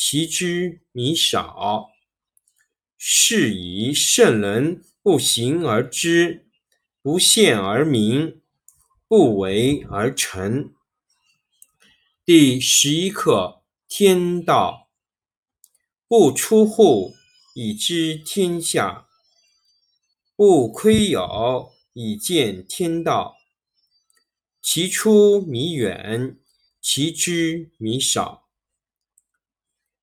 其知弥少。是以圣人不行而知，不见而明，不为而成。第十一课：天道不出户，以知天下；不窥牖，以见天道。其出弥远，其知弥少。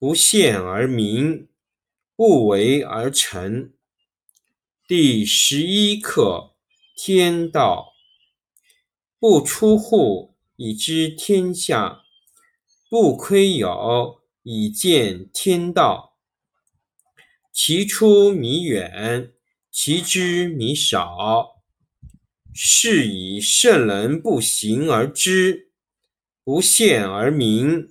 不见而明，不为而成。第十一课：天道不出户，以知天下；不窥牖，以见天道。其出弥远，其知弥少。是以圣人不行而知，不见而明，